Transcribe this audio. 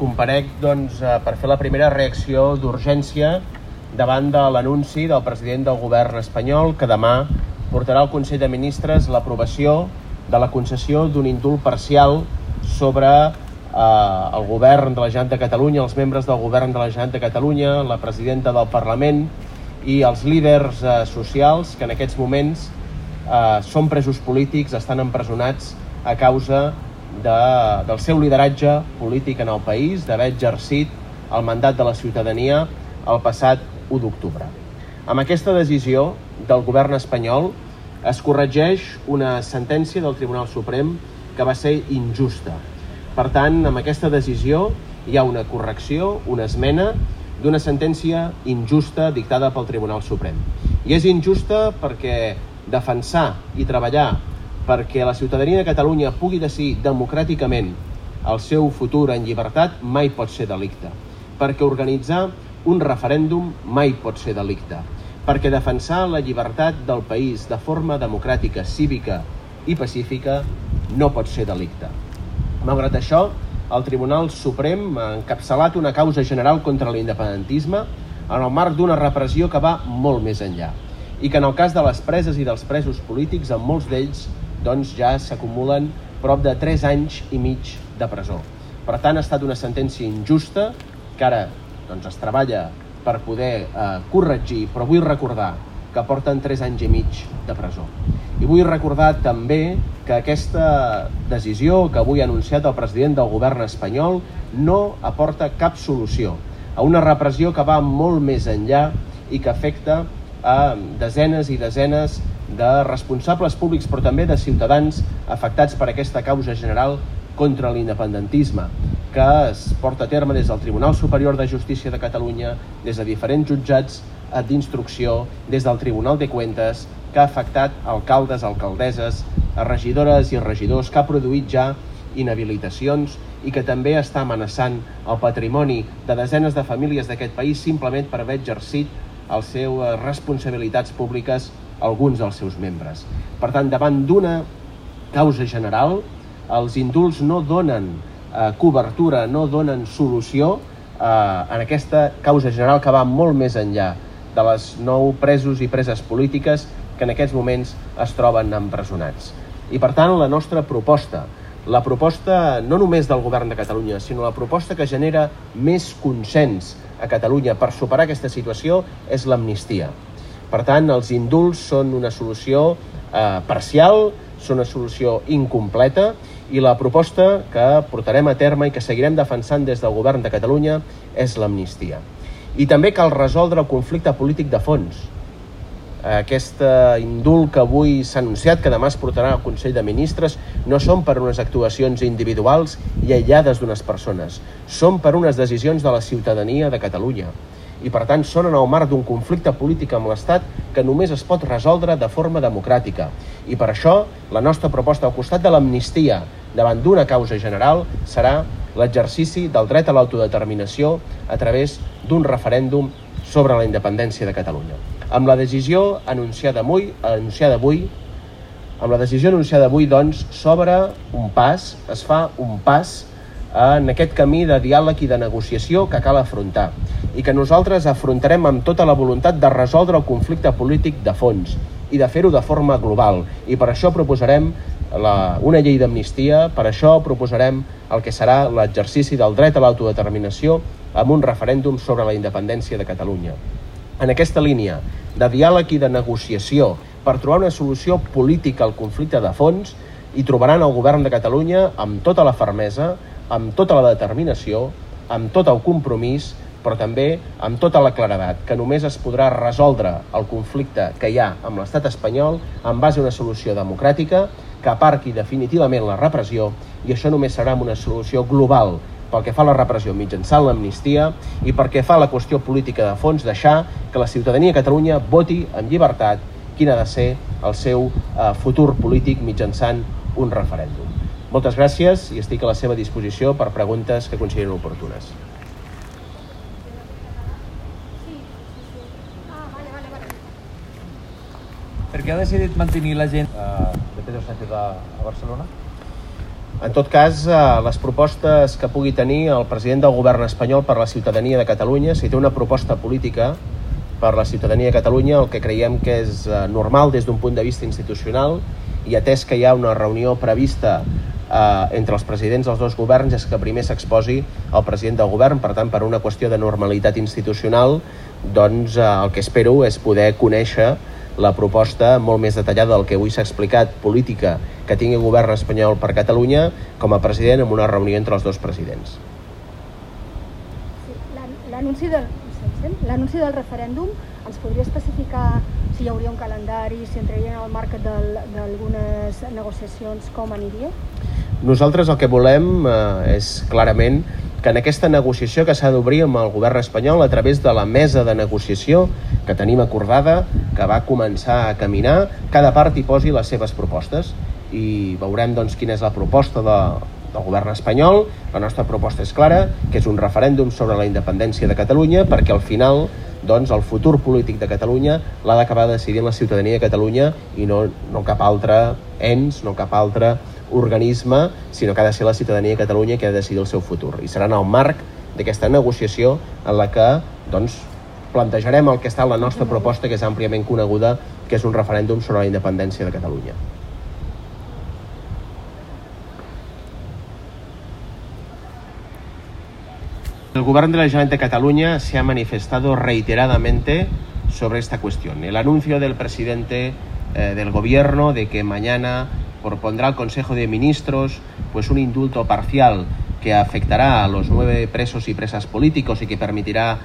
Comparec doncs, eh, per fer la primera reacció d'urgència davant de l'anunci del president del govern espanyol que demà portarà al Consell de Ministres l'aprovació de la concessió d'un indult parcial sobre eh, el govern de la Generalitat de Catalunya, els membres del govern de la Generalitat de Catalunya, la presidenta del Parlament i els líders eh, socials que en aquests moments eh, són presos polítics, estan empresonats a causa de, del seu lideratge polític en el país, d'haver exercit el mandat de la ciutadania el passat 1 d'octubre. Amb aquesta decisió del govern espanyol es corregeix una sentència del Tribunal Suprem que va ser injusta. Per tant, amb aquesta decisió hi ha una correcció, una esmena d'una sentència injusta dictada pel Tribunal Suprem. I és injusta perquè defensar i treballar perquè la ciutadania de Catalunya pugui decidir democràticament el seu futur en llibertat mai pot ser delicte. Perquè organitzar un referèndum mai pot ser delicte. Perquè defensar la llibertat del país de forma democràtica, cívica i pacífica no pot ser delicte. Malgrat això, el Tribunal Suprem ha encapçalat una causa general contra l'independentisme en el marc d'una repressió que va molt més enllà i que en el cas de les preses i dels presos polítics, en molts d'ells doncs ja s'acumulen prop de 3 anys i mig de presó. Per tant, ha estat una sentència injusta que ara doncs, es treballa per poder eh, corregir, però vull recordar que porten 3 anys i mig de presó. I vull recordar també que aquesta decisió que avui ha anunciat el president del govern espanyol no aporta cap solució a una repressió que va molt més enllà i que afecta a desenes i desenes de responsables públics però també de ciutadans afectats per aquesta causa general contra l'independentisme que es porta a terme des del Tribunal Superior de Justícia de Catalunya, des de diferents jutjats d'instrucció, des del Tribunal de Cuentes, que ha afectat alcaldes, alcaldesses, regidores i regidors, que ha produït ja inhabilitacions i que també està amenaçant el patrimoni de desenes de famílies d'aquest país simplement per haver exercit les seves responsabilitats públiques alguns dels seus membres. Per tant, davant d'una causa general, els indults no donen eh, cobertura, no donen solució eh, en aquesta causa general que va molt més enllà de les nou presos i preses polítiques que en aquests moments es troben empresonats. I per tant, la nostra proposta, la proposta no només del govern de Catalunya, sinó la proposta que genera més consens a Catalunya per superar aquesta situació és l'amnistia. Per tant, els indults són una solució eh, parcial, són una solució incompleta i la proposta que portarem a terme i que seguirem defensant des del govern de Catalunya és l'amnistia. I també cal resoldre el conflicte polític de fons. Aquest indult que avui s'ha anunciat, que demà es portarà al Consell de Ministres, no són per unes actuacions individuals i aïllades d'unes persones, són per unes decisions de la ciutadania de Catalunya i per tant són en el marc d'un conflicte polític amb l'Estat que només es pot resoldre de forma democràtica. I per això la nostra proposta al costat de l'amnistia davant d'una causa general serà l'exercici del dret a l'autodeterminació a través d'un referèndum sobre la independència de Catalunya. Amb la decisió anunciada avui, anunciada avui amb la decisió anunciada avui, doncs, s'obre un pas, es fa un pas en aquest camí de diàleg i de negociació que cal afrontar i que nosaltres afrontarem amb tota la voluntat de resoldre el conflicte polític de fons i de fer-ho de forma global. I per això proposarem la, una llei d'amnistia, per això proposarem el que serà l'exercici del dret a l'autodeterminació amb un referèndum sobre la independència de Catalunya. En aquesta línia de diàleg i de negociació per trobar una solució política al conflicte de fons, i trobaran el govern de Catalunya amb tota la fermesa, amb tota la determinació, amb tot el compromís, però també amb tota la claredat, que només es podrà resoldre el conflicte que hi ha amb l'estat espanyol en base a una solució democràtica que aparqui definitivament la repressió i això només serà una solució global pel que fa a la repressió mitjançant l'amnistia i perquè fa la qüestió política de fons deixar que la ciutadania de Catalunya voti amb llibertat quin ha de ser el seu eh, futur polític mitjançant un referèndum. Moltes gràcies i estic a la seva disposició per preguntes que considerin oportunes. Què ha decidit mantenir la gent uh, de Pedro Sánchez a, a Barcelona? En tot cas, eh, les propostes que pugui tenir el president del govern espanyol per la ciutadania de Catalunya, si té una proposta política per la ciutadania de Catalunya, el que creiem que és eh, normal des d'un punt de vista institucional i atès que hi ha una reunió prevista eh, entre els presidents dels dos governs és que primer s'exposi el president del govern, per tant, per una qüestió de normalitat institucional, doncs eh, el que espero és poder conèixer la proposta molt més detallada del que avui s'ha explicat política que tingui el govern espanyol per Catalunya com a president en una reunió entre els dos presidents. Sí, L'anunci del, l'anunci del referèndum ens podria especificar si hi hauria un calendari, si entraria en el marc d'algunes negociacions, com aniria? Nosaltres el que volem eh, és clarament que en aquesta negociació que s'ha d'obrir amb el govern espanyol a través de la mesa de negociació que tenim acordada, que va començar a caminar, cada part hi posi les seves propostes i veurem doncs, quina és la proposta de, del govern espanyol. La nostra proposta és clara, que és un referèndum sobre la independència de Catalunya, perquè al final doncs, el futur polític de Catalunya l'ha d'acabar decidint la ciutadania de Catalunya i no, no cap altre ens, no cap altre organisme, sinó que ha de ser la ciutadania de Catalunya que ha de decidir el seu futur. I serà en el marc d'aquesta negociació en la que doncs, plantejarem el que està la nostra proposta, que és àmpliament coneguda, que és un referèndum sobre la independència de Catalunya. El Gobierno de la Generalitat de Cataluña se ha manifestado reiteradamente sobre esta cuestión. El anuncio del presidente eh, del Gobierno de que mañana propondrá al Consejo de Ministros pues un indulto parcial que afectará a los nueve presos y presas políticos y que permitirá